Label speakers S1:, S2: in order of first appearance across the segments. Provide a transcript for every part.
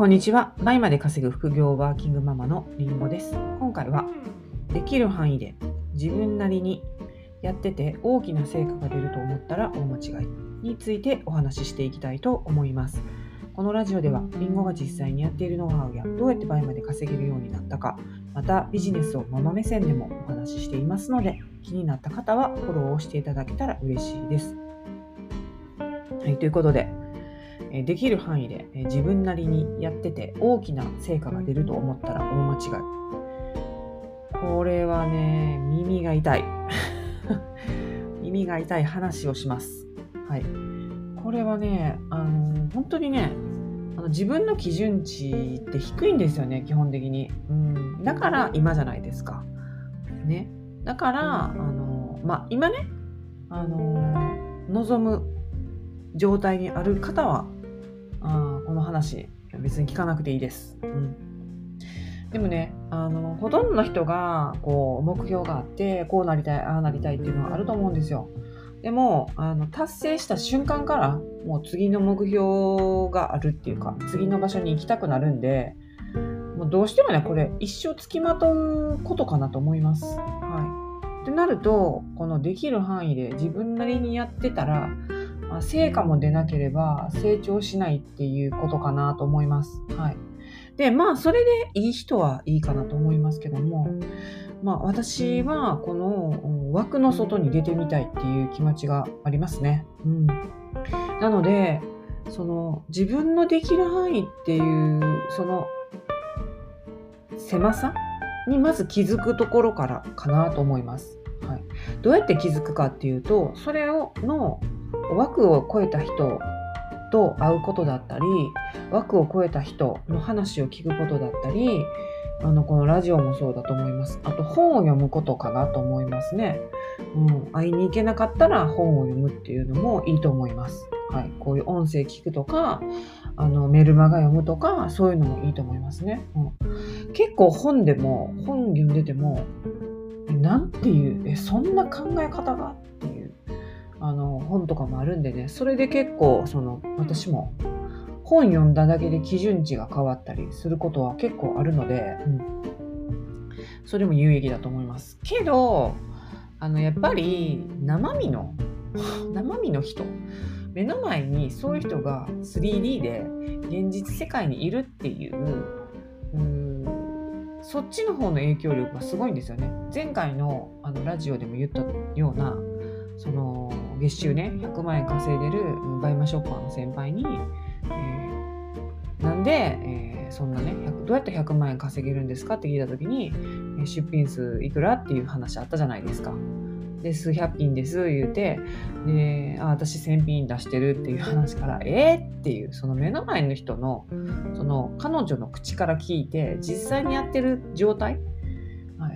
S1: こんにちは。倍まで稼ぐ副業ワーキングママのりんごです。今回は、できる範囲で自分なりにやってて大きな成果が出ると思ったら大間違いについてお話ししていきたいと思います。このラジオでは、りんごが実際にやっているノウハウやどうやって倍まで稼げるようになったか、またビジネスをママ目線でもお話ししていますので、気になった方はフォローをしていただけたら嬉しいです。はい、ということで、できる範囲でえ自分なりにやってて大きな成果が出ると思ったら大間違い。これはね、耳が痛い。耳が痛い話をします。はい。これはね、あの本当にね、あの自分の基準値って低いんですよね、基本的に。うん、だから今じゃないですか。ね。だから、あのまあ、今ね、あの望む状態にある方は、あこの話、別に聞かなくていいです。うん、でもね、あの、ほとんどの人が、こう、目標があって、こうなりたい、ああなりたいっていうのはあると思うんですよ。でも、あの、達成した瞬間から、もう次の目標があるっていうか、次の場所に行きたくなるんで、もうどうしてもね、これ、一生つきまとうことかなと思います。はい。ってなると、このできる範囲で自分なりにやってたら、成果も出なければ成長しないっていうことかなと思います。はい。で、まあ、それでいい人はいいかなと思いますけども、まあ、私はこの枠の外に出てみたいっていう気持ちがありますね。うん。なので、その自分のできる範囲っていう、その狭さにまず気づくところからかなと思います。はい。どうやって気づくかっていうと、それをの枠を超えた人と会うことだったり枠を超えた人の話を聞くことだったりあのこのラジオもそうだと思いますあと本を読むことかなと思いますね、うん、会いに行けなかったら本を読むっていうのもいいと思います、はい、こういう音声聞くとかあのメルマガ読むとかそういうのもいいと思いますね、うん、結構本でも本読んでてもなんていうえそんな考え方がっていうあの本とかもあるんでねそれで結構その私も本読んだだけで基準値が変わったりすることは結構あるので、うん、それも有益だと思います。けどあのやっぱり生身の 生身の人目の前にそういう人が 3D で現実世界にいるっていうそっちの方の影響力がすごいんですよね。前回のあのラジオでも言ったようなその月収ね100万円稼いでるバイマショッパーの先輩に、えーなんで、えーそんなねどうやって100万円稼げるんですかって聞いた時に出品数いくらっていう話あったじゃないですか。で数百品です言うてであ私1000品出してるっていう話からえー、っていうその目の前の人のその彼女の口から聞いて実際にやってる状態、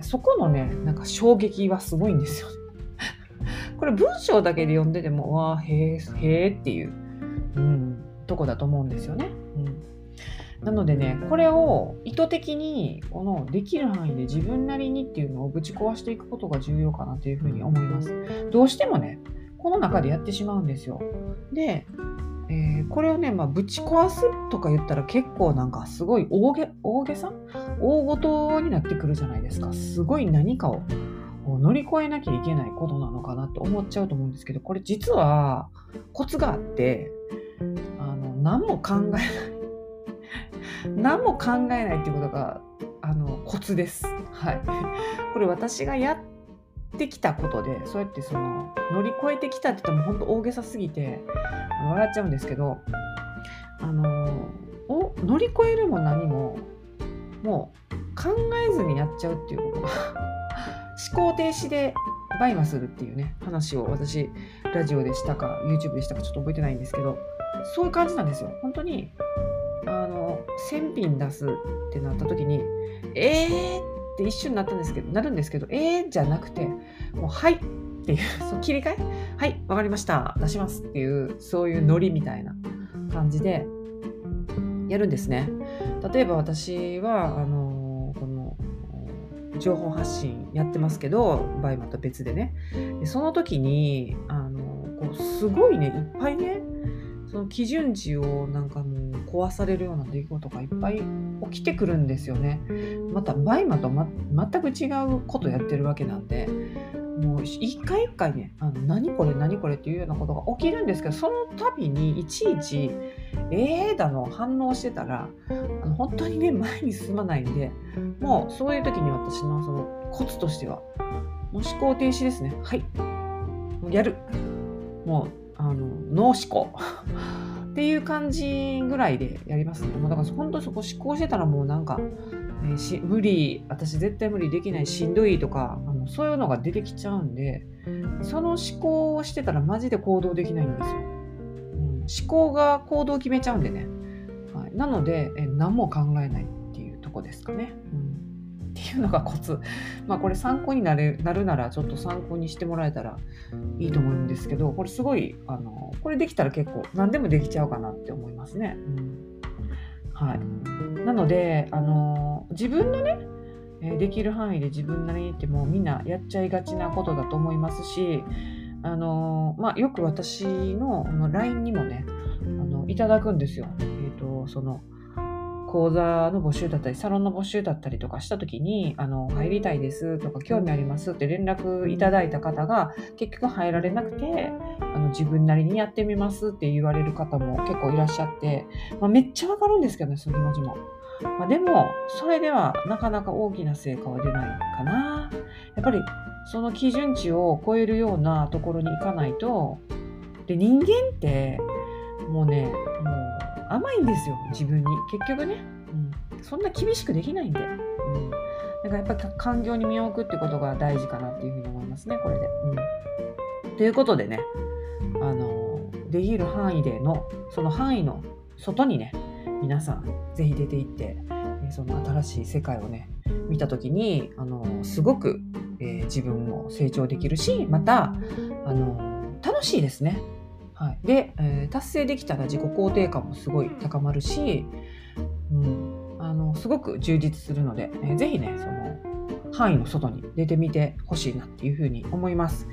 S1: そこのねなんか衝撃はすごいんですよ。これ文章だけで読んでても、わあ、へえ、へえっていう、うん、とこだと思うんですよね。うん、なのでね、これを意図的に、このできる範囲で自分なりにっていうのをぶち壊していくことが重要かなというふうに思います。どうしてもね、この中でやってしまうんですよ。で、えーこれをね、まあ、ぶち壊すとか言ったら結構なんかすごい大げ大げさ？大ごとになってくるじゃないですか。すごい何かをこう乗り越えなきゃいけないことなのかなって思っちゃうと思うんですけどこれ実はコツがあってあの何も考えない 何も考えないっていうことがあのコツです。はい、これ私がやってきたことでそうやってその乗り越えてきたって言っても本当大げさすぎて笑っちゃうんですけどあのお乗り越えるも何ももう考えずにやっちゃうっていうことが思考停止でバイマするっていうね話を私ラジオでしたか YouTube でしたかちょっと覚えてないんですけどそういう感じなんですよ。本当にあの1000品出すってなった時にえーって一瞬なったんですけどなるんですけどえーじゃなくてもうはいっていう その切り替えはいわかりました出しますっていうそういうノリみたいな感じでやるんですね。例えば私はあの情報発信やってますけどバイマと別でねでその時にあのこうすごいねいっぱいねその基準値をなんかもう壊されるような出来事がいっぱい起きてくるんですよね。また BUYMA と、ま、全く違うことやってるわけなんでもう一回一回ねあの何これ何これっていうようなことが起きるんですけどその度にいちいち「えー」だの反応してたらあの本当にね前に進まないんでもうそういう時に私のそのコツとしてはもう思考停止ですね。はい。もうやる。もうあの脳思考。っていう感じぐらいでやりますね。もうだから本当そこ思考してたらもうなんかえし無理私絶対無理できないしんどいとかあのそういうのが出てきちゃうんでその思考をしてたらマジで行動できないんですよ、うん、思考が行動を決めちゃうんでね、はい、なのでえ何も考えないっていうとこですかね、うん、っていうのがコツ。まあこれ参考になるなるならちょっと参考にしてもらえたらいいと思うんですけどこれすごいあのこれできたら結構何でもできちゃうかなって思いますね、うん。はい、なので、あの自分のね、できる範囲で自分なりにってもみんなやっちゃいがちなことだと思いますし、あのまあ、よく私のの LINE にもねあのいただくんですよ。えーとその講座の募集だったり、サロンの募集だったりとかした時に、あの、入りたいですとか、興味ありますって連絡いただいた方が、結局入られなくて、あの、自分なりにやってみますって言われる方も結構いらっしゃって、まあ、めっちゃわかるんですけどね、その気持ちも。まあ、でも、それではなかなか大きな成果は出ないかな。やっぱり、その基準値を超えるようなところに行かないと、で、人間って、もうね、もう甘いんですよ自分に。結局ね、うん、そんな厳しくできないんで、うん、だからやっぱ環境に身を置くってことが大事かなっていうふうに思いますねこれで、うん、ということでねあのできる範囲でのその範囲の外にね皆さんぜひ出ていってその新しい世界をね見た時にあのすごく、えー、自分も成長できるしまたあの楽しいですね。はい、で、えー、達成できたら自己肯定感もすごい高まるし、うん、あのすごく充実するので、えー、ぜひねその範囲の外に出てみてほしいなっていうふうに思います。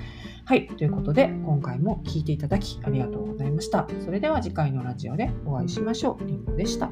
S1: はい。ということで、今回も聴いていただきありがとうございました。それでは次回のラジオでお会いしましょう。りんごでした。